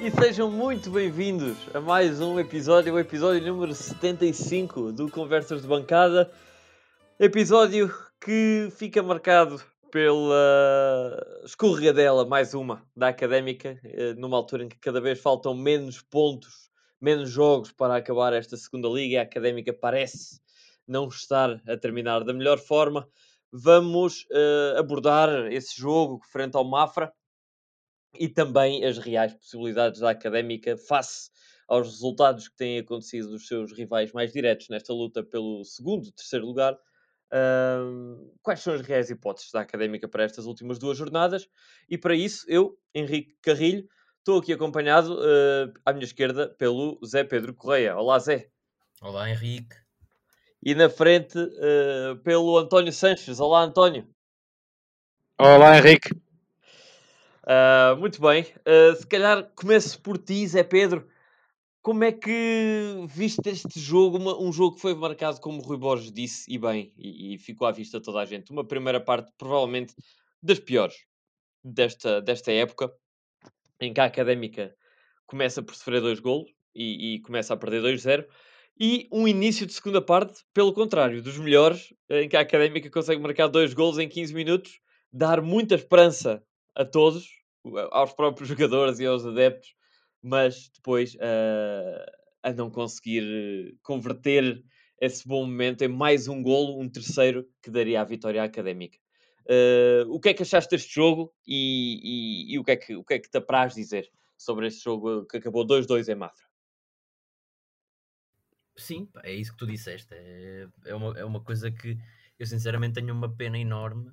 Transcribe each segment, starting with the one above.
E sejam muito bem-vindos a mais um episódio, o episódio número 75 do Conversas de Bancada. Episódio que fica marcado pela escorregadela, mais uma, da Académica, eh, numa altura em que cada vez faltam menos pontos, menos jogos para acabar esta segunda liga e a Académica parece não estar a terminar da melhor forma. Vamos uh, abordar esse jogo frente ao Mafra e também as reais possibilidades da Académica face aos resultados que têm acontecido dos seus rivais mais diretos nesta luta pelo segundo, terceiro lugar. Uh, quais são as reais hipóteses da Académica para estas últimas duas jornadas? E para isso, eu, Henrique Carrilho, estou aqui acompanhado uh, à minha esquerda pelo Zé Pedro Correia. Olá, Zé. Olá, Henrique. E na frente uh, pelo António Sanches. Olá, António. Olá, Henrique. Uh, muito bem. Uh, se calhar começo por ti, Zé Pedro. Como é que viste este jogo? Uma, um jogo que foi marcado, como o Rui Borges disse, e bem, e, e, ficou à vista toda a gente. Uma primeira parte, provavelmente, das piores desta, desta época, em que a académica começa por sofrer dois golos e, e começa a perder 2-0. E um início de segunda parte, pelo contrário, dos melhores, em que a académica consegue marcar dois golos em 15 minutos, dar muita esperança a todos, aos próprios jogadores e aos adeptos, mas depois uh, a não conseguir converter esse bom momento em mais um golo, um terceiro, que daria a vitória à Académica. Uh, o que é que achaste deste jogo e, e, e, o, que é que, o que é que te apraz dizer sobre este jogo que acabou 2-2 em Mafra? Sim, é isso que tu disseste. É, é, uma, é uma coisa que eu sinceramente tenho uma pena enorme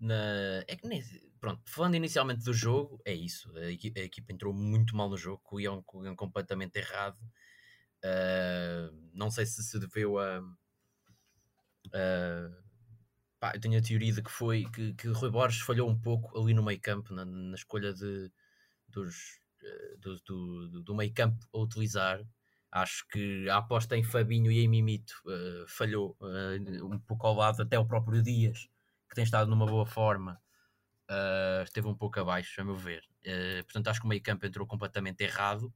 na. É que nem, pronto, falando inicialmente do jogo, é isso. A equipa, a equipa entrou muito mal no jogo, com o com o completamente errado. Uh, não sei se se deveu a. Uh, pá, eu tenho a teoria de que foi que, que Rui Borges falhou um pouco ali no meio campo, na, na escolha de, dos, uh, do, do, do meio campo a utilizar. Acho que a aposta em Fabinho e em Mimito uh, falhou uh, um pouco ao lado, até o próprio Dias, que tem estado numa boa forma, uh, esteve um pouco abaixo, a meu ver. Uh, portanto, acho que o meio campo entrou completamente errado.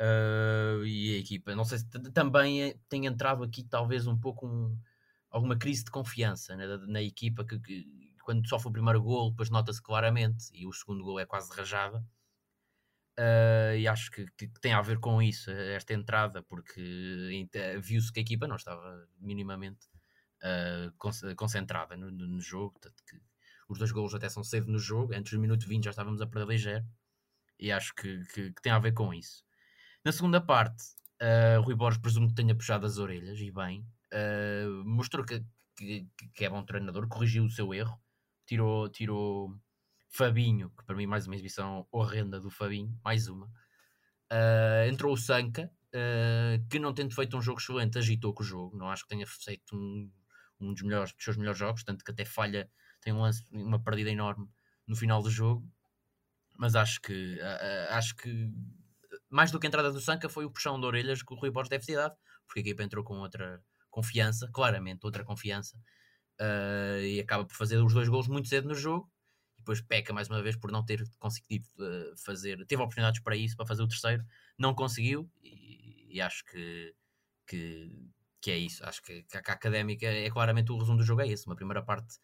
Uh, e a equipa, não sei se também é, tem entrado aqui talvez um pouco um, alguma crise de confiança né, na equipa que, que, quando sofre o primeiro gol depois nota-se claramente e o segundo gol é quase rajada uh, e acho que, que, tem a ver com isso esta entrada porque viu-se que a equipa não estava minimamente uh, concentrada no, no jogo os dois golos até são cedo no jogo, entre os minutos 20 já estávamos a perder ligeiro, e acho que, que, que tem a ver com isso. Na segunda parte, uh, Rui Borges presumo que tenha puxado as orelhas, e bem, uh, mostrou que, que, que, é bom treinador, corrigiu o seu erro, tirou, tirou Fabinho, que para mim mais uma exibição horrenda do Fabinho, mais uma. Uh, entrou o Sanca, uh, que não tendo feito um jogo excelente, agitou com o jogo, não acho que tenha feito um, um dos, melhores, dos seus melhores jogos, tanto que até falha tem um lance, uma perdida enorme no final do jogo, mas acho que acho que mais do que a entrada do Sanca foi o puxão de orelhas que o Rui Borges deve ter dado, porque a equipa entrou com outra confiança, claramente outra confiança, uh, e acaba por fazer os dois gols muito cedo no jogo, e depois peca mais uma vez por não ter conseguido uh, fazer, teve oportunidades para isso, para fazer o terceiro, não conseguiu, e, e acho que, que, que, é isso, acho que, que a académica é claramente o resumo do jogo é esse, uma primeira parte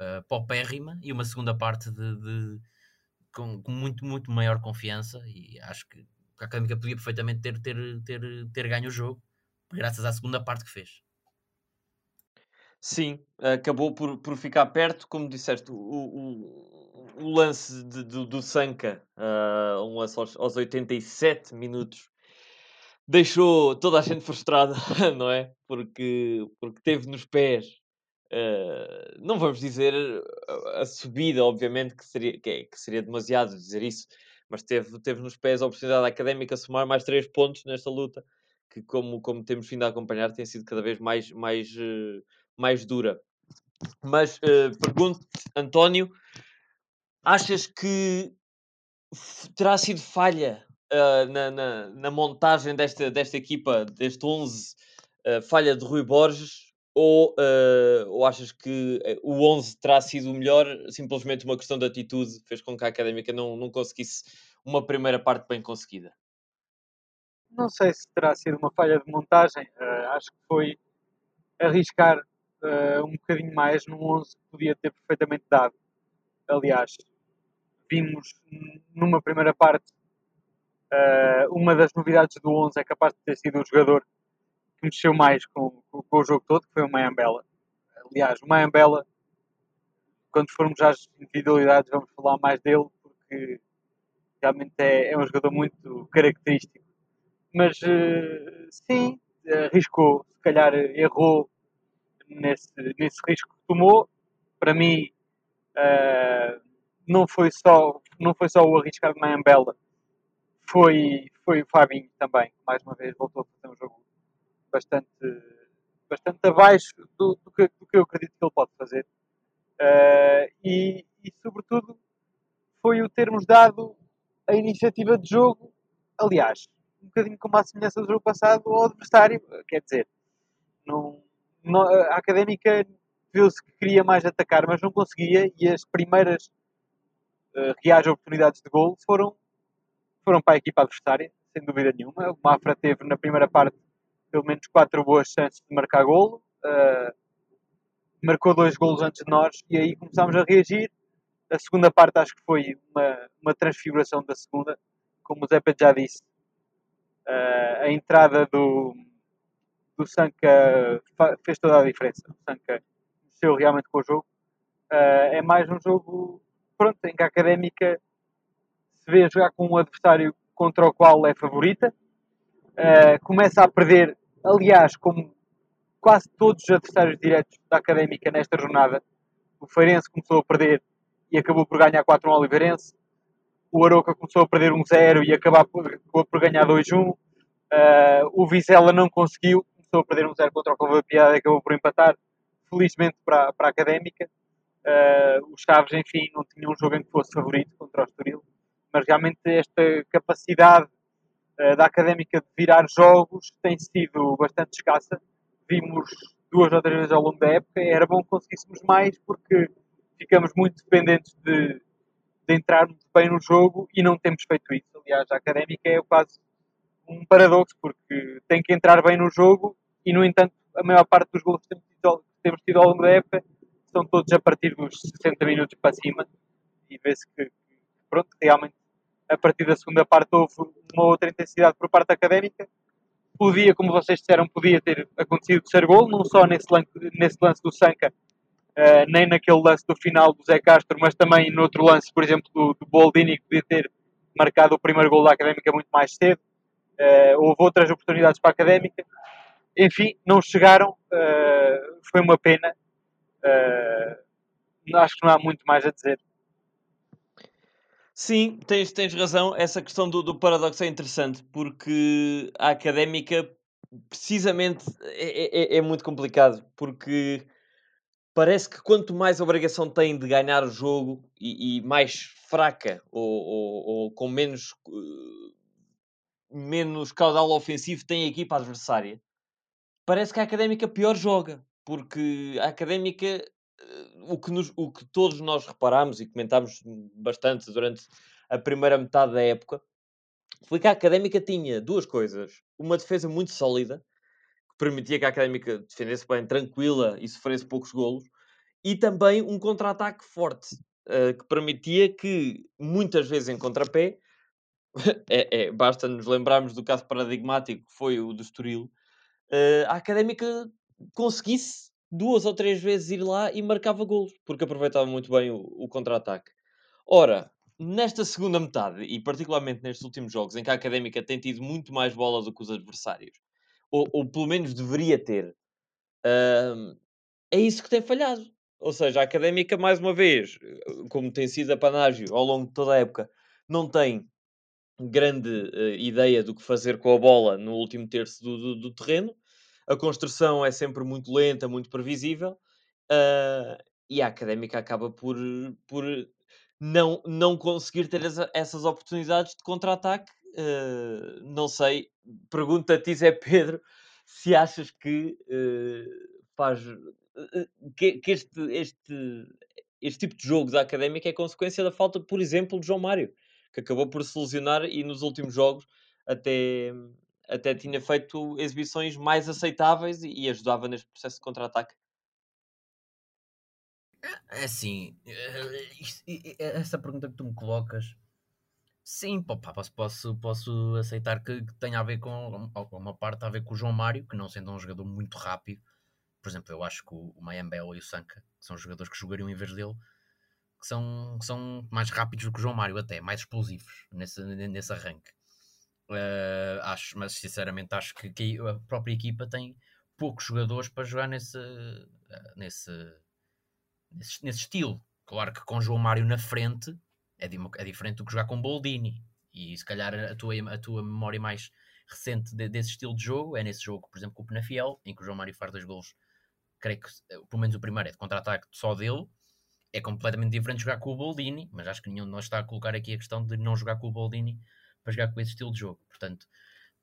uh, paupérrima e uma segunda parte de, de com, com, muito, muito maior confiança. E acho que a Académica podia perfeitamente ter, ter, ter, ter ganho o jogo graças à segunda parte que fez. Sim, acabou por, por ficar perto, como disseste, o, o, o lance de, do, do Sanca, uh, um lance aos, aos 87 minutos, deixou toda a gente frustrada, não é? Porque, porque teve nos pés Uh, não vamos dizer a, a, subida, obviamente, que seria, que, é, que, seria demasiado dizer isso, mas teve, teve nos pés a oportunidade académica de somar mais três pontos nesta luta, que, como, como temos vindo a acompanhar, tem sido cada vez mais, mais, uh, mais dura. Mas uh, pergunto António, achas que terá sido falha na, na, na, montagem desta, desta equipa, deste 11, falha de Rui Borges? Ou, uh, ou achas que eh, o 11 terá sido o melhor, simplesmente uma questão de atitude fez com que a Académica não, não conseguisse uma primeira parte bem conseguida? Não sei se terá sido uma falha de montagem, uh, acho que foi arriscar uh, um bocadinho mais num 11 que podia ter perfeitamente dado. Aliás, vimos numa primeira parte uma das novidades do 11 é capaz de ter sido o jogador que mexeu mais com, com, com o jogo todo, que foi o Mayambela. Aliás, o Mayambela, quando formos às individualidades, vamos falar mais dele, porque realmente é, é um jogador muito característico. Mas uh, sim, arriscou, se calhar errou nesse, nesse risco que tomou. Para mim, uh, não, foi só, não foi só o arriscar de Mayambela, foi, foi o Fabinho também, mais uma vez voltou a fazer um jogo bastante, bastante abaixo do, do, que, do que eu acredito que ele pode fazer. Uh, e, e, sobretudo, foi o termos dado a iniciativa de jogo, aliás, um bocadinho como a semelhança do jogo passado ao adversário, quer dizer, não, não, a académica viu-se que queria mais atacar, mas não conseguia, e as primeiras uh, reais oportunidades de gol foram, foram para a equipa adversária, sem dúvida nenhuma. O Mafra teve na primeira parte pelo menos quatro boas chances de marcar golo. Uh, marcou dois golos antes de nós e aí começámos a reagir. A segunda parte acho que foi uma, uma transfiguração da segunda, como o Zepa já disse. Uh, a entrada do, do Sanca fez toda a diferença. O Sanca mexeu realmente com o jogo. Uh, é mais um jogo pronto, em que a académica vê jogar com um adversário contra o qual é favorita. Uh, começa a perder aliás, como quase todos os adversários diretos da Académica nesta jornada, o Feirense começou a perder e acabou por ganhar 4-1 ao Oliveirense, o Aroca começou a perder 1-0 e acabou por, ganhar 2-1, uh, o Vizela não conseguiu, começou a perder 1-0 contra o Cova Piedade e acabou por empatar, felizmente para, para a Académica. Uh, os Chaves, enfim, não tinham um jogo em que fosse favorito contra o Estoril, mas realmente esta capacidade eh, da Académica de virar jogos tem sido bastante escassa. Vimos duas ou três vezes ao longo da época. Era bom que conseguíssemos mais porque ficamos muito dependentes de, de entrarmos bem no jogo e não temos feito isso. Aliás, a Académica é quase um paradoxo porque tem que entrar bem no jogo e, no entanto, a maior parte dos gols que temos tido, temos tido ao longo da época são todos a partir dos 60 minutos para cima e vê-se que, pronto, realmente a partir da segunda parte houve uma outra intensidade por parte académica. Podia, como vocês disseram, podia ter acontecido ser gol, não só nesse lance, nesse lance do Sanca, uh, nem naquele lance do final do Zé Castro, mas também no outro lance, por exemplo, do, do Boldini, que podia ter marcado o primeiro gol da Académica muito mais cedo. Uh, houve outras oportunidades para a Académica. Enfim, não chegaram. Uh, foi uma pena. acho que não há muito mais a dizer. Sim, tens, tens razão. Essa questão do, do paradoxo é interessante porque a académica, precisamente, é, é, é muito complicado porque parece que quanto mais obrigação tem de ganhar o jogo e, e mais fraca ou, ou, ou, com menos, uh, menos caudal ofensivo tem a equipa adversária, parece que a académica pior joga porque a académica o que, nos, o que todos nós reparámos e comentámos bastante durante a primeira metade da época foi que a Académica tinha duas coisas. Uma defesa muito sólida, que permitia que a Académica defendesse bem, tranquila e sofresse poucos golos, e também um contra-ataque forte, uh, que permitia que, muitas vezes em contrapé, é, é, basta nos lembrarmos do caso paradigmático que foi o do Estoril, uh, a Académica conseguisse duas ou três vezes ir lá e marcava golos, porque aproveitava muito bem o, o contra-ataque. Ora, nesta segunda metade, e particularmente nestes últimos jogos, em que a Académica tem tido muito mais bola do que os adversários, ou, ou pelo menos deveria ter, uh, é isso que tem falhado. Ou seja, a Académica, mais uma vez, como tem sido a panágio ao longo de toda a época, não tem grande uh, ideia do que fazer com a bola no último terço do, do, do terreno a construção é sempre muito lenta, muito previsível, uh, e a académica acaba por, por não, não conseguir ter essa, essas oportunidades de contra-ataque. Uh, não sei, pergunta a ti, Zé Pedro, se achas que uh, faz. Que, que este, este, este tipo de jogo da académica é consequência da falta, por exemplo, de João Mário, que acabou por se lesionar e nos últimos jogos até, até tinha feito exibições mais aceitáveis e, ajudava neste processo de contra-ataque. É assim, essa pergunta que tu me colocas, sim, posso, posso, posso aceitar que, que tenha a ver com uma parte a ver com o João Mário, que não sendo um jogador muito rápido, por exemplo, eu acho que o, o Mayambel e o Sanka são jogadores que jogariam em vez dele, que são, que são mais rápidos do que o João Mário, até mais explosivos nesse, nesse arranque. Uh, acho, mas sinceramente acho que, que, a própria equipa tem poucos jogadores para jogar nesse, uh, nesse, nesse, nesse, estilo. Claro que com João Mário na frente é, di é, diferente do que jogar com Boldini. E se calhar a tua, a tua memória mais recente de, desse estilo de jogo é nesse jogo, por exemplo, com o Penafiel, em que o João Mário faz dois golos creio que eh, pelo menos o primeiro é de contra-ataque só dele. É completamente diferente jogar com o Boldini, mas acho que nenhum de nós está a colocar aqui a questão de não jogar com o Boldini para jogar com esse estilo de jogo. Portanto,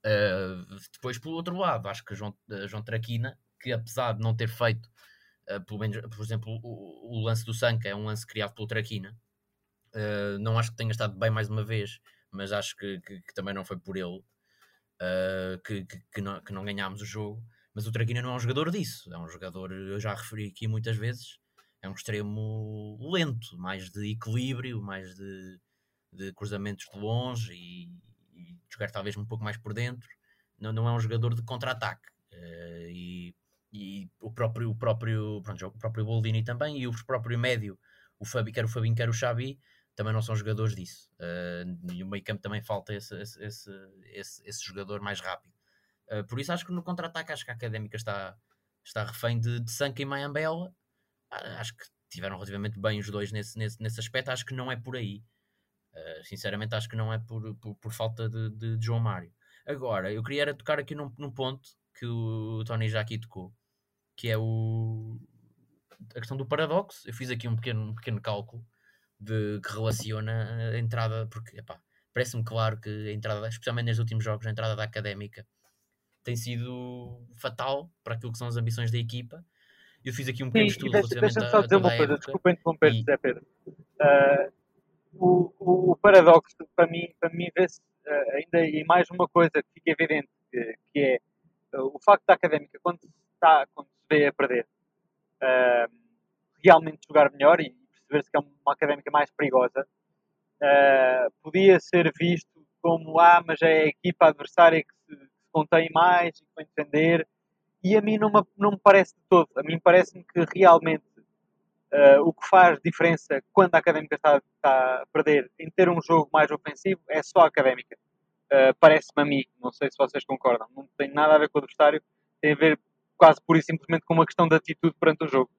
uh, depois pelo outro lado, acho que João, uh, João Traquina, que apesar de não ter feito, uh, pelo menos, por exemplo, o, o, lance do Sanca é um lance criado pelo Traquina, não acho que tenha estado bem mais uma vez, mas acho que, que, que também não foi por ele que, que, não, que não ganhámos o jogo. Mas o Traquina não é um jogador disso. É um jogador, eu já referi aqui muitas vezes, é um extremo lento, mais de equilíbrio, mais de, de cruzamentos de longe e, e jogar talvez um pouco mais por dentro. Não, não é um jogador de contra-ataque. Uh, e, e, o próprio, o próprio, pronto, o próprio Boldini também, e o próprio médio, o Fabi, quer o Fabinho, quer o Xavi, também não são jogadores disso. Uh, e o meio campo também falta esse, esse, esse, esse, jogador mais rápido. Uh, por isso acho que no contra-ataque acho que a Académica está, está refém de, de Sanka e Mayambela. Uh, acho que tiveram relativamente bem os dois nesse, nesse, nesse aspecto. Acho que não é por aí. Uh, sinceramente acho que não é por, por, por falta de, de, de, João Mário. Agora, eu queria era tocar aqui num, num ponto que o Tony já aqui tocou, que é o, a questão do paradoxo. Eu fiz aqui um pequeno, um pequeno cálculo de, que relaciona a entrada, porque parece-me claro que a entrada, especialmente nos últimos jogos, a entrada da académica tem sido fatal para aquilo que são as ambições da equipa. Eu fiz aqui um pequeno estudo deixa, relativamente deixa só dizer uma coisa, desculpa interromper, e... José Pedro. Uh, o, o, paradoxo, para mim, para mim vê-se uh, ainda e mais uma coisa que fica evidente, que, que é uh, o facto da académica, quando se, está, quando se vê a perder, realmente jogar melhor e perceber-se que é uma académica mais perigosa, podia ser visto como, ah, mas é a equipa adversária que se contém mais e que vem defender. E a mim não me, não me parece de todo. A mim parece-me que realmente uh, o que faz diferença quando a académica está, está, a perder em ter um jogo mais ofensivo é só a académica. Uh, parece-me a mim, não sei se vocês concordam. Não tem nada a ver com o adversário, tem a ver quase pura e simplesmente com uma questão de atitude perante o jogo.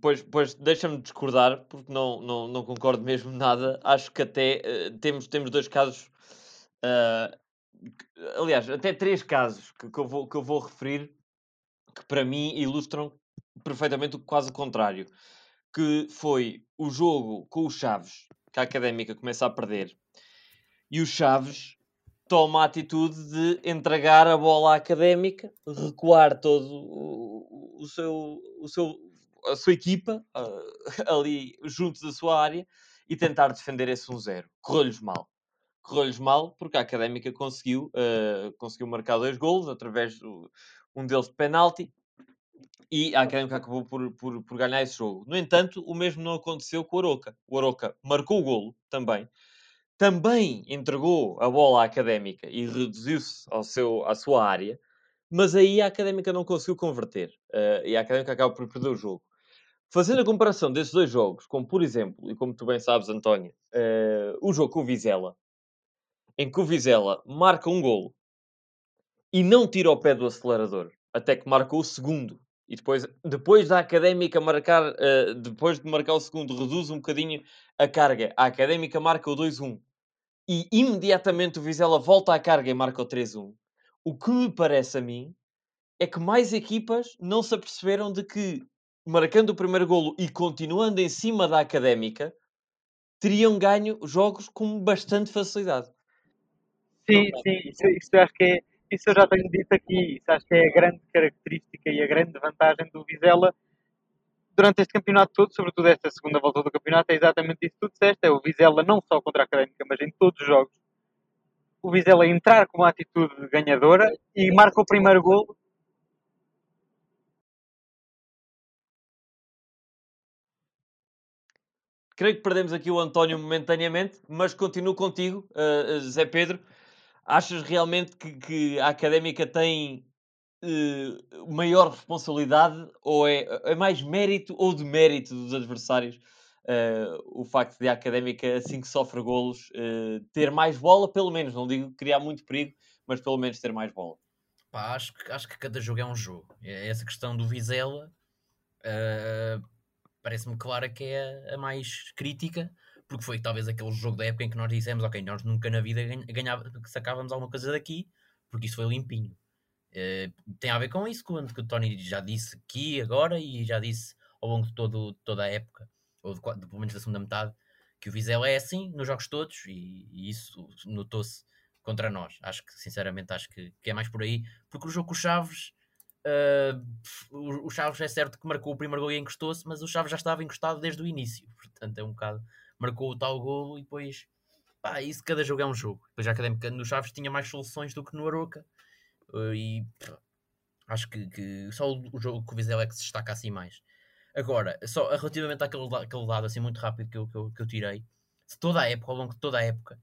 Pois, pois deixa-me discordar, porque não, não, não concordo mesmo nada. Acho que até uh, temos, temos dois casos uh, aliás, até três casos que, que, eu vou, que eu vou referir que para mim ilustram perfeitamente quase o contrário. Que foi o jogo com os Chaves, que a Académica começa a perder, e o Chaves toma a atitude de entregar a bola à Académica, recuar todo o, o seu, o seu, a sua equipa uh, ali junto da sua área e tentar defender esse 1-0. Correu-lhes mal correu-lhes mal, porque a Académica conseguiu, uh, conseguiu marcar dois golos através de um deles de penalti e a Académica acabou por, por, por, ganhar esse jogo. No entanto, o mesmo não aconteceu com o Aroca. O Aroca marcou o golo também, também entregou a bola à Académica e reduziu-se ao seu, à sua área, mas aí a Académica não conseguiu converter uh, e a Académica acaba por perder o jogo. Fazendo a comparação desses dois jogos, como por exemplo, e como tu bem sabes, António, uh, o jogo com o Vizela, em que o Vizela marca um golo e não tira o pé do acelerador, até que marca o segundo. E depois, depois da Académica marcar, uh, depois de marcar o segundo, reduz um bocadinho a carga. A Académica marca o 2-1. E imediatamente o Vizela volta à carga e marca o 3-1. O que me parece a mim é que mais equipas não se aperceberam de que, marcando o primeiro golo e continuando em cima da Académica, teriam ganho jogos com bastante facilidade. Sim, sim, isso, isso acho que é, isso eu já tenho dito aqui, isso acho que é a grande característica e a grande vantagem do Vizela durante este campeonato todo, sobretudo esta segunda volta do campeonato, é exatamente isso que tu disseste, é o Vizela não só contra a Académica, mas em todos os jogos. O Vizela entrar com uma atitude ganhadora e marca o primeiro gol creio que perdemos aqui o António momentaneamente, mas continuo contigo, uh, Zé Pedro. Achas realmente que, que a académica tem uh, maior responsabilidade ou é, é mais mérito ou demérito dos adversários? Uh, o facto de a académica, assim que sofre golos, ter mais bola, pelo menos, não digo criar muito perigo, mas pelo menos ter mais bola. Pá, acho, que, acho que cada jogo é um jogo. É essa questão do Vizela. Uh, parece-me clara que é a mais crítica, porque foi talvez aquele jogo da época em que nós dissemos, ok, nós nunca na vida ganhava, sacávamos alguma coisa daqui, porque isso foi limpinho. Uh, tem a ver com isso, quando que o Tony já disse aqui agora e já disse ao longo de todo, toda a época, ou de, de, pelo menos da segunda metade, que o Vizela é assim nos jogos todos e, e isso notou-se contra nós. Acho que, sinceramente, acho que, que, é mais por aí, porque o jogo com o Chaves Uh, o, Chaves é certo que marcou o primeiro gol e encostou-se, mas o Chaves já estava encostado desde o início. Portanto, é um bocado. Marcou o tal golo e depois. Pá, isso cada jogo é um jogo. Depois a Académica no Chaves tinha mais soluções do que no Aroca. Uh, e pá, acho que, que, só o, jogo com o Vizela é que se destaca assim mais. Agora, só relativamente àquele, àquele dado assim muito rápido que eu, que eu, que eu tirei, de toda a época, ao longo de toda a época,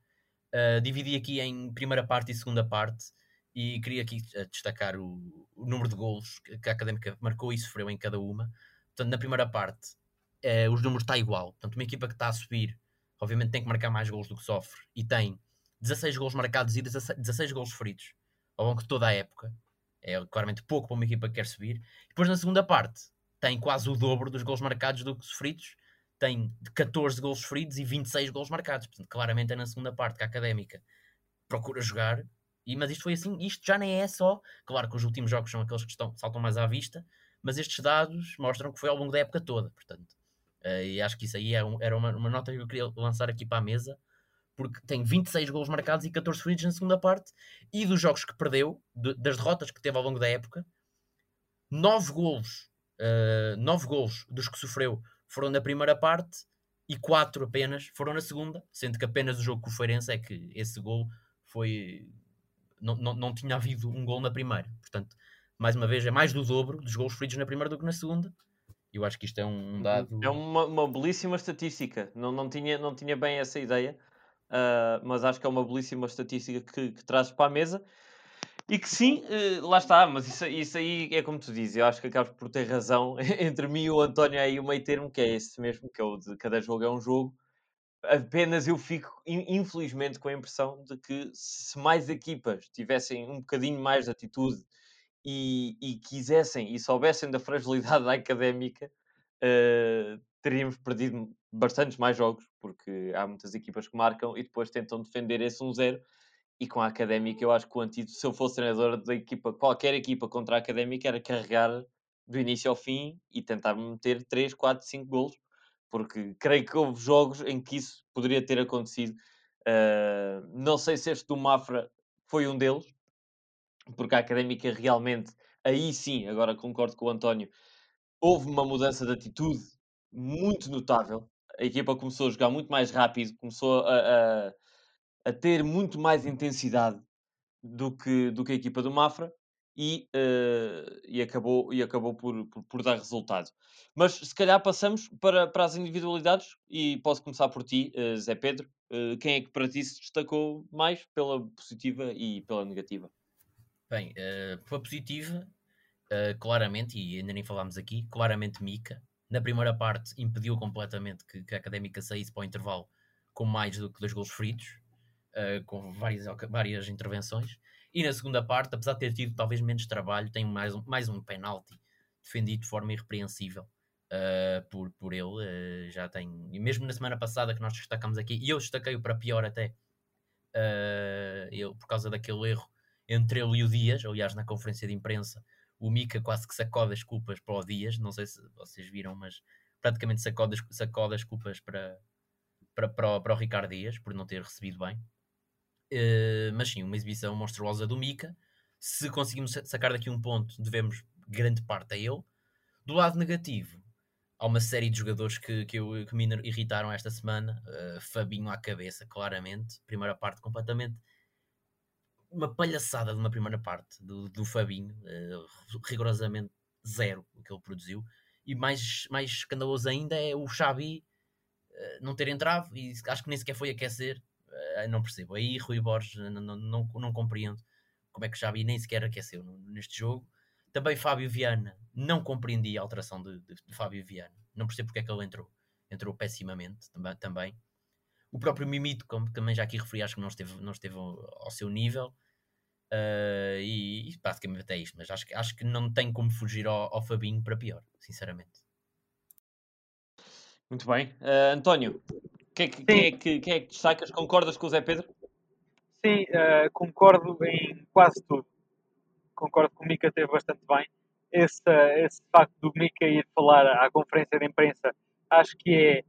uh, dividi aqui em primeira parte e segunda parte e queria aqui eh, destacar o, o número de golos que a Académica marcou e sofreu em cada uma. Portanto, na primeira parte, eh, os números está igual. Portanto, uma equipa que está a subir, obviamente tem que marcar mais golos do que sofre e tem 16 golos marcados e 16, 16 golos feridos ao longo de toda a época. É claramente pouco para uma equipa que quer subir. Depois, na segunda parte, tem quase o dobro dos golos marcados do que sofridos. Tem 14 golos feridos e 26 golos marcados. Portanto, claramente é na segunda parte que a Académica procura jogar e, mas isto foi assim, isto já nem é só. Claro que os últimos jogos são aqueles que estão, saltam mais à vista, mas estes dados mostram que foi ao longo da época toda, portanto. Uh, e acho que isso aí é um, era uma, uma, nota que eu queria lançar aqui para a mesa, porque tem 26 gols marcados e 14 feridos na segunda parte, e dos jogos que perdeu, de, das derrotas que teve ao longo da época, 9 golos, uh, 9 golos dos que sofreu foram na primeira parte e 4 apenas foram na segunda, sendo que apenas o jogo com o Feirense é que esse gol foi não, não, não tinha havido um gol na primeira. Portanto, mais uma vez, é mais do dobro dos gols feridos na primeira do que na segunda. Eu acho que isto é um uhum. dado. É uma, uma belíssima estatística. Não, não, tinha, não tinha bem essa ideia, uh, mas acho que é uma belíssima estatística que, que trazes para a mesa. E que sim, uh, lá está, mas isso, isso aí é como tu dizes, eu acho que acabas por ter razão entre mim e o António aí o meio termo, que é esse mesmo, que é o de cada jogo é um jogo, apenas eu fico, infelizmente, com a impressão de que se mais equipas tivessem um bocadinho mais de atitude e, e quisessem e soubessem da fragilidade da académica, uh, teríamos perdido bastantes mais jogos, porque há muitas equipas que marcam e depois tentam defender esse 1-0. E com a académica, eu acho que o antídoto, se eu fosse treinador da equipa, qualquer equipa contra a académica, era carregar do início ao fim e tentar meter 3, 4, 5 golos porque creio que houve jogos em que isso poderia ter acontecido. Uh, não sei se este do Mafra foi um deles, porque a académica realmente, aí sim, agora concordo com o António, houve uma mudança de atitude muito notável. A equipa começou a jogar muito mais rápido, começou a, a, a ter muito mais intensidade do que, do que a equipa do Mafra e, uh, e acabou, e acabou por, por, por, dar resultado. Mas se calhar passamos para, para as individualidades e posso começar por ti, uh, Zé Pedro. Uh, quem é que para ti se destacou mais pela positiva e pela negativa? Bem, pela positiva, claramente, e ainda nem falámos aqui, claramente Mica. Na primeira parte impediu completamente que, que a Académica saísse para o intervalo com mais do que dois gols feridos, com várias, várias intervenções. E na segunda parte, apesar de ter tido talvez menos trabalho, tem mais um, mais um penalti defendido de forma irrepreensível uh, por, por ele. Uh, já tem, e mesmo na semana passada que nós destacamos aqui, e eu destaquei-o para pior até, uh, eu, por causa daquele erro entre ele e o Dias, aliás, na conferência de imprensa, o Mika quase que sacode as culpas para o Dias, não sei se vocês viram, mas praticamente sacode, sacode as culpas para, para, para, o, para o Ricardo Dias por não ter recebido bem. Uh, mas sim, uma exibição monstruosa do Mika. Se conseguimos sacar daqui um ponto, devemos grande parte a ele. Do lado negativo, há uma série de jogadores que, que, eu, que me irritaram esta semana. Uh, Fabinho à cabeça, claramente. Primeira parte completamente. Uma palhaçada de uma primeira parte do, do Fabinho. Uh, rigorosamente zero o que ele produziu. E mais, mais escandaloso ainda é o Xabi uh, não ter entrado e acho que nem sequer foi aquecer. não percebo. Aí Rui Borges não, não, não, não compreendo como é que o Xabi nem sequer aqueceu neste jogo. Também Fábio Viana, não compreendi a alteração de, de, de Fábio Viana. Não percebo porque é que ele entrou. Entrou pessimamente também. O próprio Mimito, como também já aqui referi, acho que não esteve, não esteve ao, seu nível. Uh, e, e, basicamente é isto. Mas acho, acho que não tem como fugir ao, ao Fabinho para pior, sinceramente. Muito bem. Uh, António, quem é, que, quem, é que, quem é que destacas? Concordas com o Zé Pedro? Sim, uh, concordo em quase tudo. Concordo que o Mica esteve bastante bem. Esse, esse facto do Mica ir falar à conferência de imprensa acho que é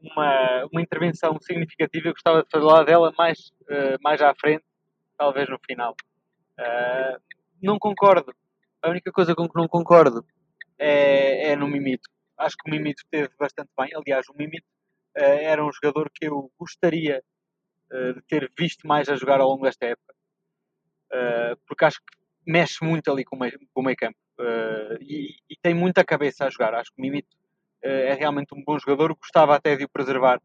uma, uma intervenção significativa. Eu gostava de falar dela mais, uh, mais à frente, talvez no final. Uh, não concordo. A única coisa com que não concordo é, é no Mimito. Acho que o Mimito esteve bastante bem. Aliás, o Mimito uh, era um jogador que eu gostaria de ter visto mais a jogar ao longo desta época. Porque acho que mexe muito ali com o meio, com o meio campo. E, e, tem muita cabeça a jogar. Acho que o Mimito é realmente um bom jogador. Gostava até de o preservar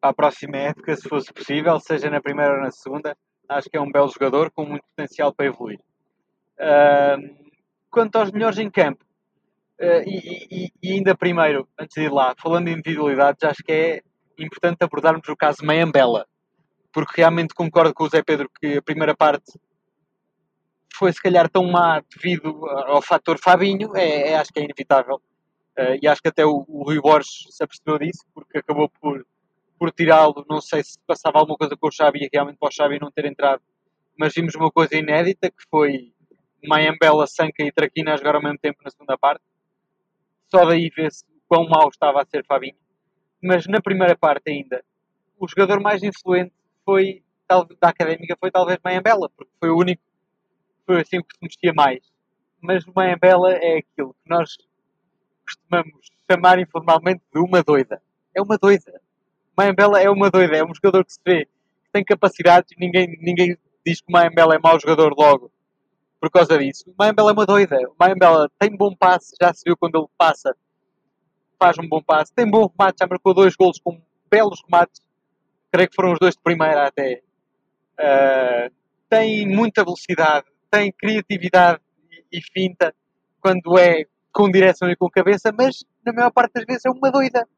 para a próxima época, se fosse possível, seja na primeira ou na segunda. Acho que é um belo jogador com muito potencial para evoluir. quanto aos melhores em campo, Uh, e, e, e, ainda primeiro, antes de ir lá, falando de individualidades, acho que é importante abordarmos o caso Mayambela, porque realmente concordo com o Zé Pedro que a primeira parte foi se calhar tão má devido ao fator Fabinho, é, é acho que é inevitável. Uh, e acho que até o, o Rui Borges se apercebeu disso, porque acabou por, por tirá-lo. Não sei se passava alguma coisa com o Xavi e realmente para o Xavi não ter entrado, mas vimos uma coisa inédita que foi Mayambela, Sanca e Traquina a jogar ao mesmo tempo na segunda parte só daí vê-se quão mau estava a ser Fabinho. Mas na primeira parte ainda, o jogador mais influente foi, da Académica foi talvez Mayambela, porque foi o único, foi assim que se mexia mais. Mas o Mayambela é aquilo que nós costumamos chamar informalmente de uma doida. É uma doida. Mayambela é uma doida, é um jogador que se vê que tem capacidades e ninguém, ninguém diz que o Mayambela é mau jogador logo por causa disso. O Mayambela é uma doida. O Mayambela tem bom passe, já se viu quando ele passa, faz um bom passe. Tem bom remate, já marcou dois golos com belos remates. Creio que foram os dois de primeira até. Uh, tem muita velocidade, tem criatividade e, e finta quando é com direção e com cabeça, mas na maior parte das vezes é uma doida.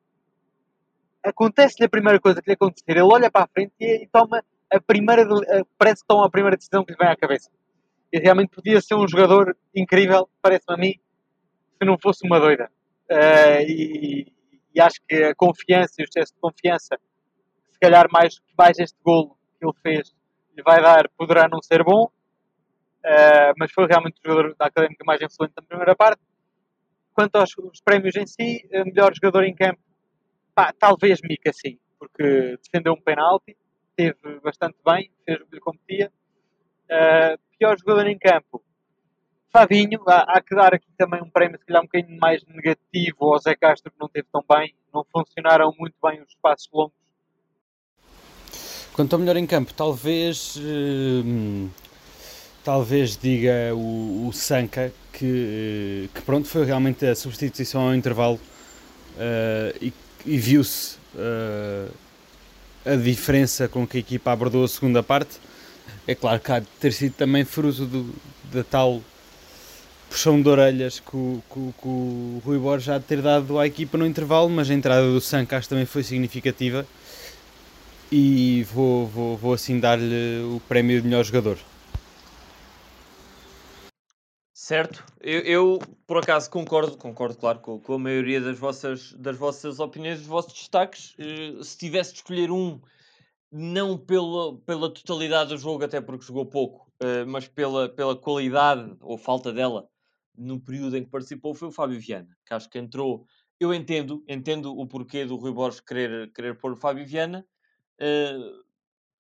Acontece-lhe a primeira coisa que lhe acontecer, ele olha para a frente e, e toma a primeira, parece que toma a primeira decisão que lhe vem à cabeça e realmente podia ser um jogador incrível, parece-me a mim, se não fosse uma doida. Uh, e, e, acho que a confiança e o excesso de confiança, se calhar mais, mais este golo que ele fez, lhe vai dar, poderá não ser bom, uh, mas foi realmente o jogador da Académica mais influente na primeira parte. Quanto aos prémios em si, melhor jogador em campo, pá, talvez Mika sim, porque defendeu um penalti, esteve bastante bem, fez o que lhe competia. Uh, pior jogador em campo. Fabinho, há, há, que dar aqui também um prémio, se calhar um bocadinho mais negativo ao Zé Castro, que não teve tão bem, não funcionaram muito bem os espaços longos. Quanto ao melhor em campo, talvez. Hum, talvez diga o, o Sanka, que, que, pronto, foi realmente a substituição ao intervalo uh, e, e viu-se uh, a diferença com que a equipa abordou a segunda parte é claro que há de ter sido também fruto do, da tal puxão de orelhas que o, que, que o Rui Borges já ter dado à equipa no intervalo, mas a entrada do Sancas também foi significativa e vou, vou, vou assim dar-lhe o prémio de melhor jogador. Certo, eu, eu, por acaso concordo, concordo claro com, com, a maioria das vossas, das vossas opiniões, dos vossos destaques. Uh, se tivesse de escolher um não pela, pela totalidade do jogo, até porque jogou pouco, uh, mas pela, pela qualidade ou falta dela no período em que participou, foi o Fábio Viana, que acho que entrou. Eu entendo, entendo o porquê do Rui Borges querer, querer pôr o Fábio Viana. Uh,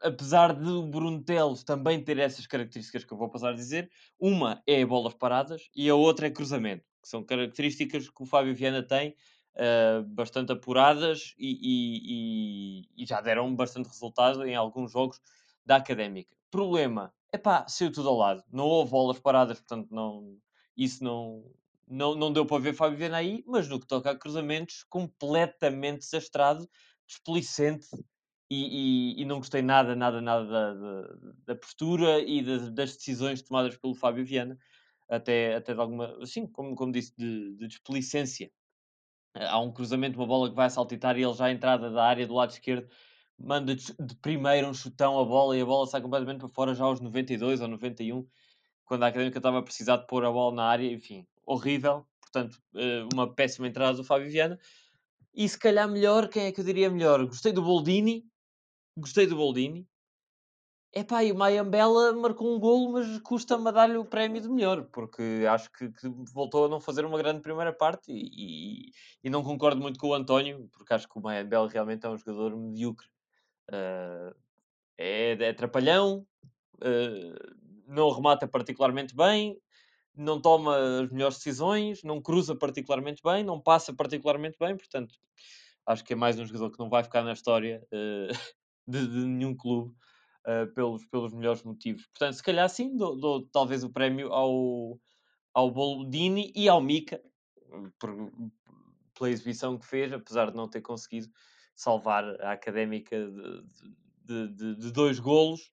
apesar de o Bruno Teles também ter essas características que eu vou passar a dizer, uma é bolas paradas e a outra é cruzamento, que são características que o Fábio Viana tem uh, bastante apuradas e, e, e, e, já deram bastante resultado em alguns jogos da Académica. Problema, é pá, saiu tudo ao lado, não houve bolas paradas, portanto não, isso não, não, não deu para ver Fábio Viana aí, mas no que toca a cruzamentos, completamente desastrado, desplicente e, e, e, não gostei nada, nada, nada da, da, da postura e das, das, decisões tomadas pelo Fábio Viana, até, até de alguma, assim, como, como disse, de, de desplicência. Há um cruzamento, uma bola que vai saltitar e ele já à entrada da área do lado esquerdo manda de, primeiro um chutão a bola e a bola sai completamente para fora já aos 92 ou 91, quando a Académica estava a precisar de pôr a bola na área, enfim, horrível. Portanto, eh, uma péssima entrada do Fábio Viana. E se calhar melhor, quem é que eu diria melhor? Gostei do Boldini, gostei do Boldini. Epá, e o Mayambela marcou um golo, mas custa-me a dar-lhe o prémio de melhor, porque acho que, que, voltou a não fazer uma grande primeira parte e, e, e não concordo muito com o António, porque acho que o Mayambela realmente é um jogador medíocre. Uh, é, é trapalhão, uh, não remata particularmente bem, não toma as melhores decisões, não cruza particularmente bem, não passa particularmente bem, portanto, acho que é mais um jogador que não vai ficar na história uh, de, de, nenhum clube uh, pelos, pelos melhores motivos. Portanto, se calhar sim, dou, dou talvez o prémio ao, ao Boldini e ao Mica, por, pela exibição que fez, apesar de não ter conseguido salvar a académica de, de, de dois golos.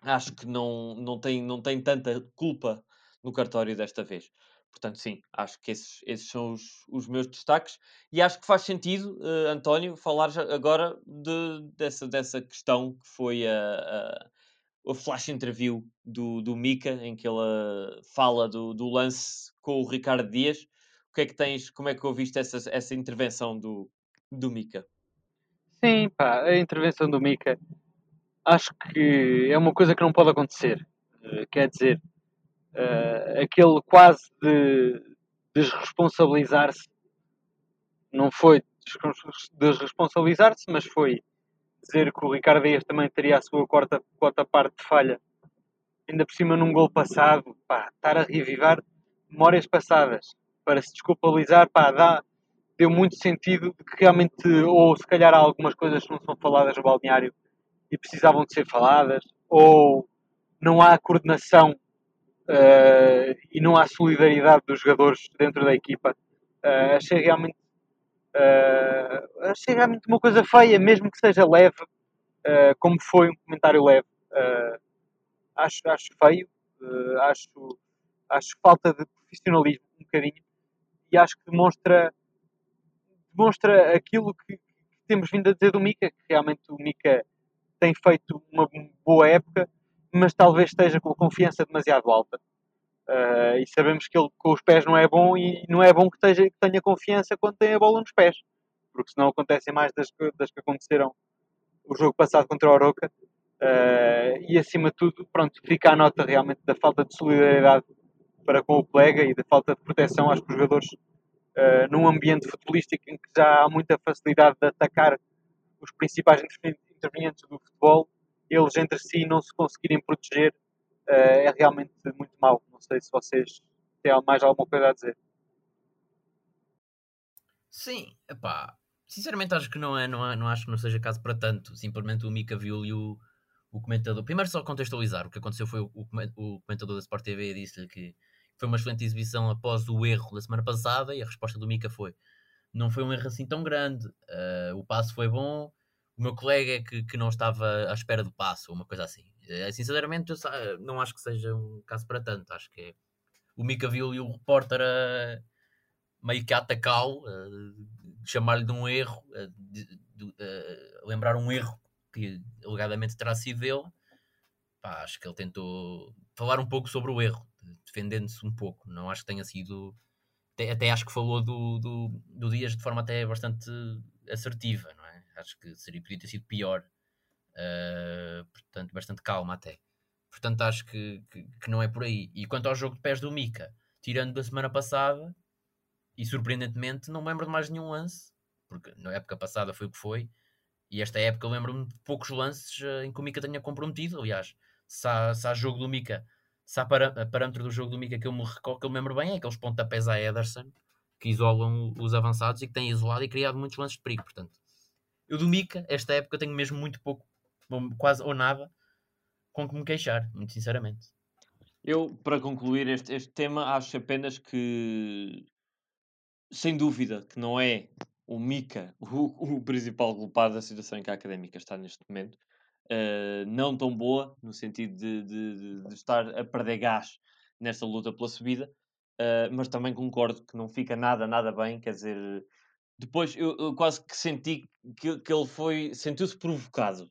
Acho que não, não, tem, não tem tanta culpa no cartório desta vez. Portanto, sim, acho que esses, esses são os, os meus destaques e acho que faz sentido, uh, António, falar agora de, dessa, dessa questão que foi a, a, a flash interview do, do Mika, em que ele uh, fala do, do lance com o Ricardo Dias. O que é que tens, como é que ouviste essa, essa intervenção do, do Mika? Sim, pá, a intervenção do Mika acho que é uma coisa que não pode acontecer. Uh, quer dizer, uh, aquele quase de desresponsabilizar-se, não foi desresponsabilizar-se, mas foi dizer que o Ricardo Dias também teria a sua quarta, quarta parte de falha, ainda por cima num gol passado, pá, estar a revivar memórias passadas para se desculpabilizar, pá, dá, deu muito sentido de que realmente, ou se calhar há algumas coisas que não são faladas no balneário e precisavam de ser faladas, ou não há coordenação uh, e não há solidariedade dos jogadores dentro da equipa. Uh, achei realmente uh, achei realmente uma coisa feia, mesmo que seja leve, uh, como foi um comentário leve. acho, acho feio, acho, acho falta de profissionalismo um bocadinho e acho que demonstra demonstra aquilo que, que temos vindo a dizer do Mica, que realmente o Mica tem feito uma boa época, mas talvez esteja com a confiança demasiado alta. Uh, e sabemos que ele com os pés não é bom e não é bom que, esteja, que tenha confiança quando tem a bola nos pés, porque senão acontecem mais das, das que aconteceram o jogo passado contra o Oroca. Uh, e acima de tudo, pronto, fica a nota realmente da falta de solidariedade para com o colega e da falta de proteção aos jogadores uh, num ambiente futebolístico em que já há muita facilidade de atacar os principais intervenientes do futebol eles entre si não se conseguirem proteger uh, é realmente muito mau. Não sei se vocês têm mais alguma coisa a dizer. Sim, epá, sinceramente acho que não é, não, é, não acho que não seja caso para tanto. Simplesmente o Mika viu e o, o comentador. Primeiro só contextualizar, o que aconteceu foi o, o comentador da Sport TV disse-lhe que foi uma excelente exibição após o erro da semana passada e a resposta do Mika foi não foi um erro assim tão grande, uh, o passo foi bom, o meu colega é que, que não estava à espera do passo, uma coisa assim. É, sinceramente, eu não acho que seja um caso para tanto. Acho que é o viu e o repórter a, meio que atacá-lo, chamar-lhe de um erro, a, de, de, a lembrar um erro que alegadamente terá sido dele. Pá, acho que ele tentou falar um pouco sobre o erro, defendendo-se um pouco. Não acho que tenha sido. Até, até acho que falou do, do, do Dias de forma até bastante assertiva, não é? Acho que seria, podia ter sido pior. Uh, portanto, bastante calma até. Portanto, acho que, que, que, não é por aí. E quanto ao jogo de pés do Mika, tirando da semana passada, e surpreendentemente, não me lembro de mais nenhum lance, porque na época passada foi o que foi, E esta época lembro-me de poucos lances uh, em que o Mika tenha comprometido. Aliás, se há, se há jogo do Mika, se há para, parâmetro do jogo do Mika que eu me recordo, que eu me lembro bem, é aqueles pontapés a Ederson que isolam os avançados e que têm isolado e criado muitos lances de perigo. Portanto, eu do Mika, esta época, tenho mesmo muito pouco, quase ou nada, com que me queixar, muito sinceramente. Eu, para concluir este, este tema, acho apenas que, sem dúvida, que não é o Mika o, o principal culpado da situação em que a académica está neste momento. Uh, não tão boa, no sentido de, de, de, estar a perder gás nesta luta pela subida, uh, mas também concordo que não fica nada, nada bem. Quer dizer, depois eu, eu quase que senti que, que ele foi, sentiu-se provocado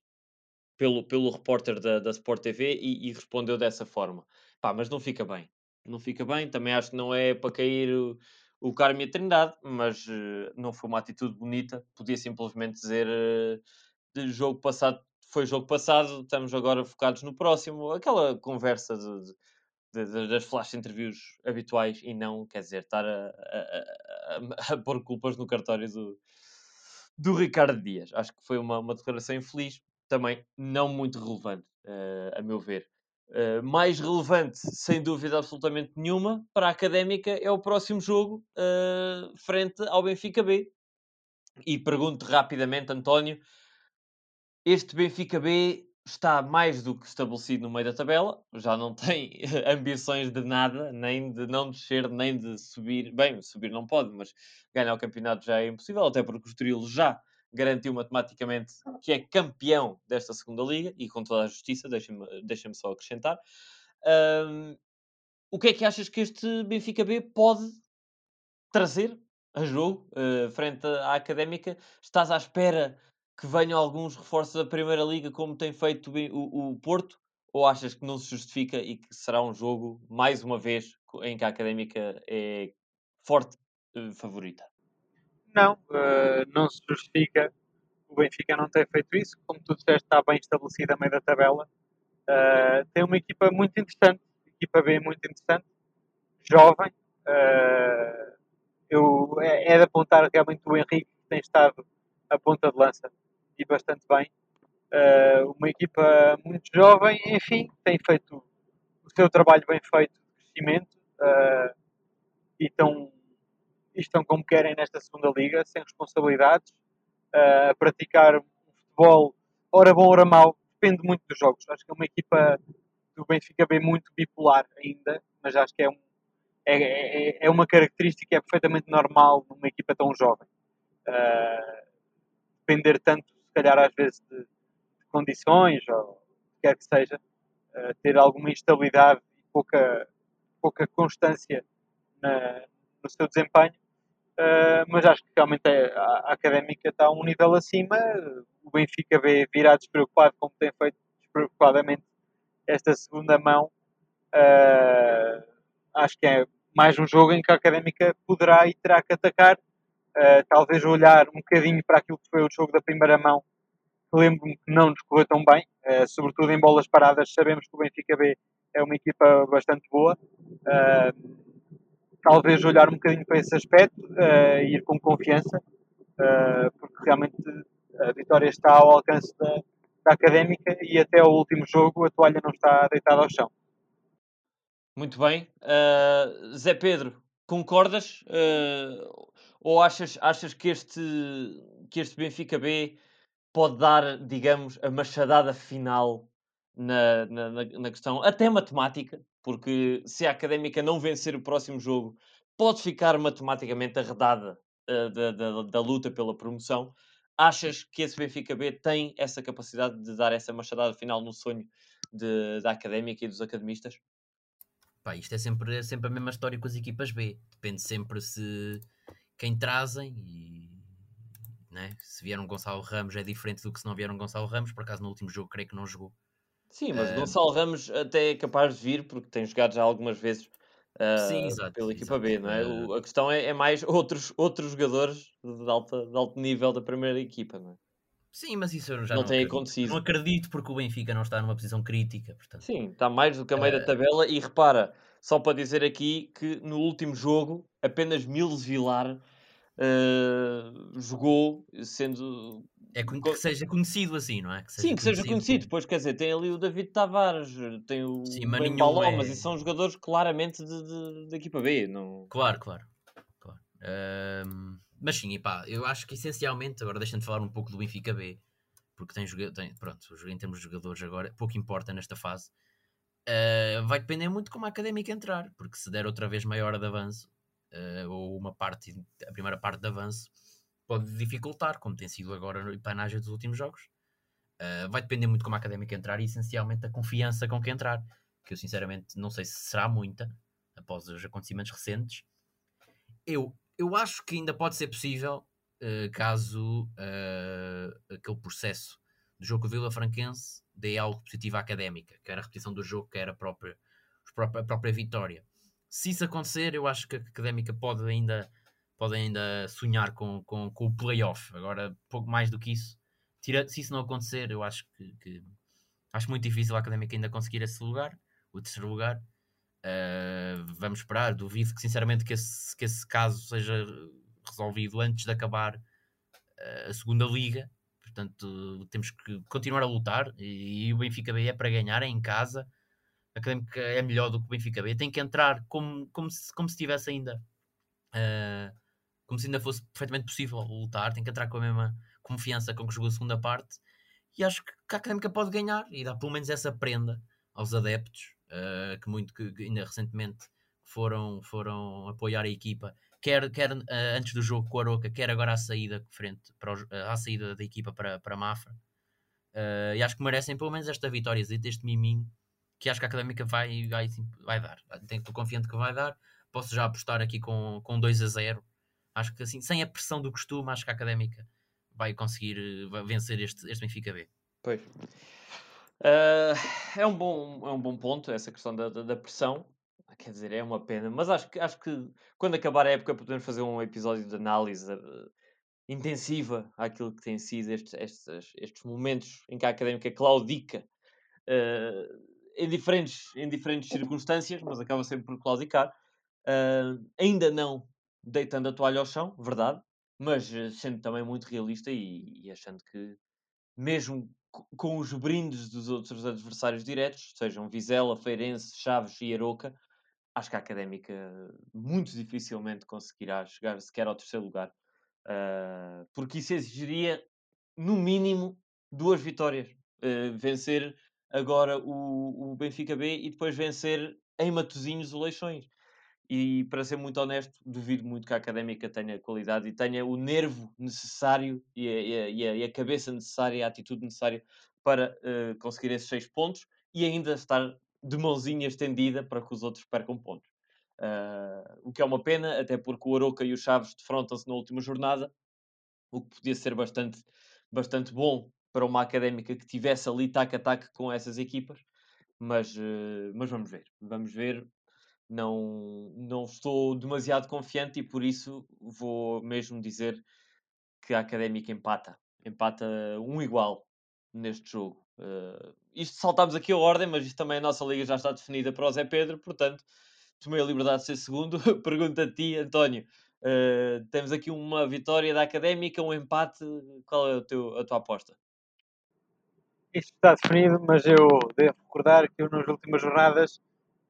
pelo, pelo repórter da, da Sport TV e, e, respondeu dessa forma. Pá, mas não fica bem. Não fica bem. Também acho que não é para cair o, o Carmo e a Trindade, mas uh, não foi uma atitude bonita. Podia simplesmente dizer uh, jogo passado foi jogo passado, estamos agora focados no próximo. Aquela conversa de, de, de, das flash interviews habituais e não, quer dizer, estar a, a, a, a pôr culpas no cartório do, do Ricardo Dias. Acho que foi uma, uma declaração infeliz também não muito relevante, uh, a meu ver. Uh, mais relevante, sem dúvida absolutamente nenhuma, para a Académica é o próximo jogo uh, frente ao Benfica B. E pergunto rapidamente, António, este Benfica B está mais do que estabelecido no meio da tabela, já não tem ambições de nada, nem de não descer, nem de subir. Bem, subir não pode, mas ganhar o campeonato já é impossível, até porque o Estoril já garantiu matematicamente que é campeão desta segunda liga e com toda a justiça, deixem só acrescentar. Um, o que é que achas que este Benfica B pode trazer a jogo uh, frente à académica? Estás à espera que venham alguns reforços da Primeira Liga, como tem feito o, o Porto? Ou achas que não se justifica e que será um jogo, mais uma vez, em que a académica é forte uh, favorita? Não, uh, não se justifica. O Benfica não tem feito isso. Como tu disseste, está bem estabelecido a meio da tabela. Uh, tem uma equipa muito interessante, equipa B muito interessante, jovem. Uh, eu, é, é de apontar realmente o Henrique, que tem estado a ponta de lança e bastante bem. Uh, uma equipa muito jovem, enfim, tem feito o seu trabalho bem feito de crescimento uh, e estão estão como querem nesta segunda liga, sem responsabilidades, uh, a praticar futebol, ora bom, ora mau, depende muito dos jogos. Acho que é uma equipa do Benfica bem muito bipolar ainda, mas acho que é, um, é, é, é uma característica é perfeitamente normal numa equipa tão jovem. Uh, depender tanto, se calhar, às vezes, de, de condições, ou quer que seja, uh, ter alguma instabilidade e pouca, pouca constância na, no seu desempenho, Uh, mas acho que realmente é, a, a, académica está a um nível acima. O Benfica virá despreocupado, como tem feito despreocupadamente esta segunda mão. Uh, acho que é mais um jogo em que a académica poderá e terá que atacar. Uh, talvez olhar um bocadinho para aquilo que foi o jogo da primeira mão, lembro-me que não nos correu tão bem, sobretudo em bolas paradas. Sabemos que o Benfica B é uma equipa bastante boa talvez olhar um bocadinho para esse aspecto uh, e ir com confiança, uh, porque realmente a vitória está ao alcance da, da académica e até ao último jogo a toalha não está deitada ao chão. Muito bem. Uh, Zé Pedro, concordas? Ou achas, achas que, este, que este Benfica B pode dar, digamos, a machadada final na, na, na, questão, até matemática, porque se a académica não vencer o próximo jogo, pode ficar matematicamente arredada uh, da, da, da, luta pela promoção. Achas que esse Benfica B tem essa capacidade de dar essa machadada final no sonho de, da académica e dos academistas? Pá, isto é sempre, é sempre a mesma história com as equipas B. Depende sempre se quem trazem e né? se vier um Gonçalo Ramos é diferente do que se não vier um Gonçalo Ramos. Por acaso no último jogo creio que não jogou. Sim, mas uh, Gonçalo Ramos até é capaz de vir, porque tem jogado já algumas vezes uh, sim, exato, pela equipa exato. B, não é? O, a questão é, é, mais outros, outros jogadores de, alta, de alto nível da primeira equipa, não é? Sim, mas isso eu já não, não tem acredito. acontecido. Não acredito porque o Benfica não está numa posição crítica. Portanto. Sim, está mais do que a meio uh... da tabela. E repara, só para dizer aqui que no último jogo apenas Miles Vilar uh, jogou, sendo É que seja conhecido assim, não é? Que Sim, que seja conhecido. Depois, quer dizer, tem ali o David Tavares, tem o Sim, Ben é... mas e são jogadores claramente de, de, de equipa B. Não... Claro, claro. claro. Um, mas sim, e pá, eu acho que essencialmente, agora deixando de falar um pouco do Benfica B, porque tem, tem pronto, em termos de jogadores agora, pouco importa nesta fase. Uh, vai depender muito como a académica entrar, porque se der outra vez meia hora de avanço, uh, ou uma parte, a primeira parte de avanço, pode dificultar, como tem sido agora no Panagem dos últimos jogos. Uh, vai depender muito como a académica entrar e essencialmente da confiança com que entrar, que eu sinceramente não sei se será muita após os acontecimentos recentes. Eu, eu acho que ainda pode ser possível uh, caso aquele processo do jogo Vila Franquense dê algo positivo à académica, quer a repetição do jogo, quer a própria, a própria vitória. Se isso acontecer, eu acho que a académica pode ainda podem ainda sonhar com, com, com o playoff. Agora, pouco mais do que isso, tira, se isso não acontecer, eu acho que, que acho muito difícil a Académica ainda conseguir esse lugar, o terceiro lugar. Uh, vamos esperar, duvido que sinceramente que esse, que esse caso seja resolvido antes de acabar uh, a segunda liga. Portanto, temos que continuar a lutar e, e o Benfica B é para ganhar, é em casa. Académica é melhor do que o Benfica B. Tem que entrar como, como, se, como se tivesse ainda uh, como se ainda fosse perfeitamente possível lutar, tem que entrar com a mesma confiança com que jogou a segunda parte. E acho que a Académica pode ganhar e dar pelo menos essa prenda aos adeptos uh, que muito que, ainda recentemente foram, foram apoiar a equipa, quer, quer uh, antes do jogo com a Aroca, quer agora à saída frente para uh, à saída da equipa para, para Mafra. e acho que merecem pelo menos esta vitória, este miminho que acho que a Académica vai, vai, vai dar. Estou confiante que vai dar. Posso já apostar aqui com, com 2 a 0 Acho que assim, sem a pressão do costume, acho que a académica vai conseguir vai vencer este, este Benfica B. Pois. Uh, é, um bom, é um bom ponto essa questão da, da, da, pressão. Quer dizer, é uma pena, mas acho que, acho que quando acabar a época podemos fazer um episódio de análise uh, intensiva àquilo que tem sido estes, estes, estes momentos em que a académica claudica uh, em, diferentes, em diferentes circunstâncias, mas acaba sempre por claudicar. ainda não deitando a toalha ao chão, verdade, mas eh, sendo também muito realista e, e achando que, mesmo com os brindes dos outros adversários diretos, sejam Vizela, Feirense, Chaves e Aroca, acho que a Académica muito dificilmente conseguirá chegar sequer ao terceiro lugar. Uh, porque isso exigiria, no mínimo, duas vitórias. Uh, vencer agora o, o Benfica B e depois vencer em Matosinhos o Leixões. E para ser muito honesto, duvido muito que a académica tenha qualidade e tenha o nervo necessário e a, e a, e a cabeça necessária, e a atitude necessária para uh, conseguir esses seis pontos e ainda estar de mãozinha estendida para que os outros percam pontos. Uh, o que é uma pena, até porque o Aroca e o Chaves defrontam-se na última jornada, o que podia ser bastante, bastante bom para uma académica que tivesse ali tac-a-tac com essas equipas. Mas, uh, mas vamos ver. Vamos ver não, não estou demasiado confiante e por isso vou mesmo dizer que a Académica empata. Empata um igual neste jogo. Uh, isto saltámos aqui a ordem, mas isto também a nossa liga já está definida para o Zé Pedro, portanto tomei a liberdade de ser segundo. Pergunto a ti, António. Uh, temos aqui uma vitória da Académica, um empate. Qual é teu, a tua aposta? Isto está definido, mas eu devo recordar que eu nas últimas jornadas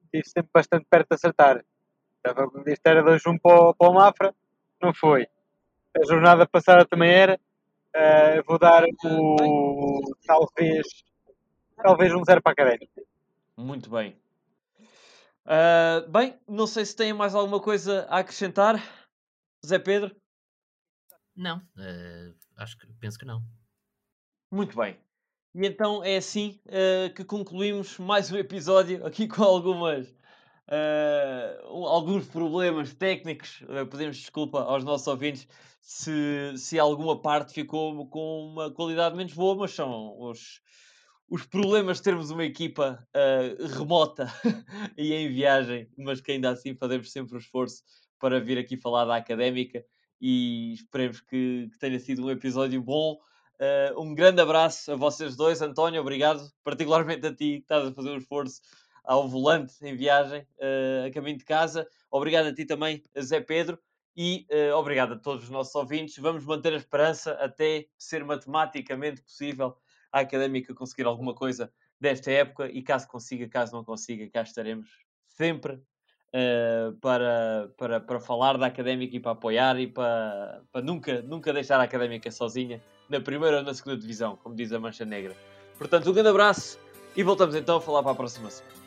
estive sempre bastante perto de acertar. Isto era 2-1 para, para o Mafra, não foi. A jornada passada também era. Uh, vou dar o talvez talvez um zero para a académica. Muito bem. Uh, bem, não sei se tem mais alguma coisa a acrescentar, Zé Pedro. Não, uh, acho que penso que não. Muito bem. E então é assim uh, que concluímos mais um episódio aqui com algumas. Uh, alguns problemas técnicos. Uh, pedimos desculpa aos nossos ouvintes se, se alguma parte ficou com uma qualidade menos boa, mas são os, os problemas de termos uma equipa remota e em viagem, mas que ainda assim fazemos sempre o esforço para vir aqui falar da académica e esperemos que, que tenha sido um episódio bom. Uh, um grande abraço a vocês dois, António, obrigado, particularmente a ti que estás a fazer um esforço ao volante em viagem, uh, a caminho de casa. Obrigado a ti também, Zé Pedro. E uh, obrigado a todos os nossos ouvintes. Vamos manter a esperança até ser matematicamente possível a académica conseguir alguma coisa desta época. E caso consiga, caso não consiga, cá estaremos sempre uh, para, para, para falar da académica e para apoiar e para, para nunca, nunca deixar a académica sozinha na primeira ou na segunda divisão, como diz a Mancha Negra. Portanto, um grande abraço e voltamos então a falar para a próxima semana.